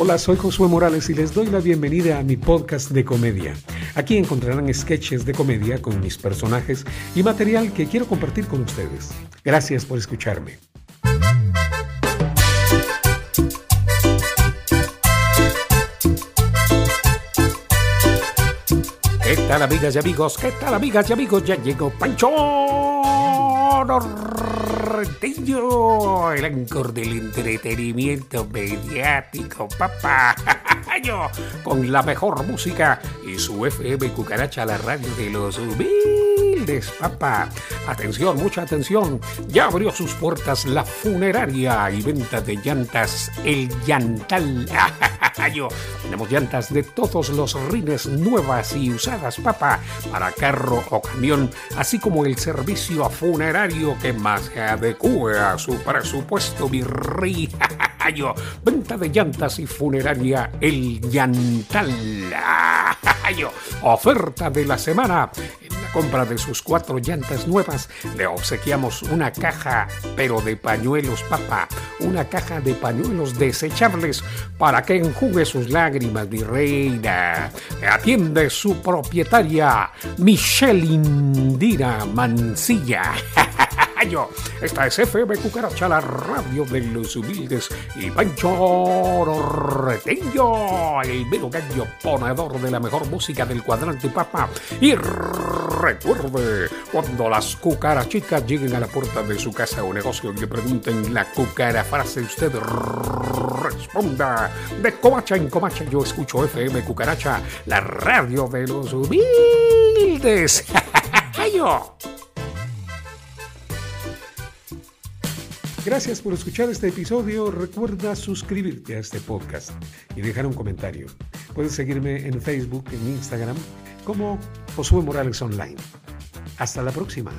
Hola, soy Josué Morales y les doy la bienvenida a mi podcast de comedia. Aquí encontrarán sketches de comedia con mis personajes y material que quiero compartir con ustedes. Gracias por escucharme. ¿Qué tal amigas y amigos? ¿Qué tal amigas y amigos? Ya llegó Pancho El ancor del entretenimiento mediático, papá. Yo, con la mejor música y su FM Cucaracha, la radio de los humildes, papá. Atención, mucha atención. Ya abrió sus puertas la funeraria y venta de llantas El Llantal. Yo, tenemos llantas de todos los rines nuevas y usadas, papá, para carro o camión, así como el servicio funerario que más se adecue a su presupuesto, mi rey. Yo, venta de llantas y funeraria El Llantal. Yo, oferta de la semana compra de sus cuatro llantas nuevas, le obsequiamos una caja, pero de pañuelos, papá. Una caja de pañuelos desechables para que enjugue sus lágrimas, mi reina. Atiende su propietaria, Michelle Indira Mancilla. Esta es FM Cucaracha, la radio de los humildes y Pancho Reteño, el mero gallo ponedor de la mejor música del cuadrante papa. Y recuerde, cuando las cucarachicas lleguen a la puerta de su casa o negocio y le pregunten la cucara frase, usted responda de comacha en comacha. Yo escucho FM Cucaracha, la radio de los humildes. ¡Ayo! Gracias por escuchar este episodio. Recuerda suscribirte a este podcast y dejar un comentario. Puedes seguirme en Facebook, en Instagram, como Josué Morales Online. Hasta la próxima.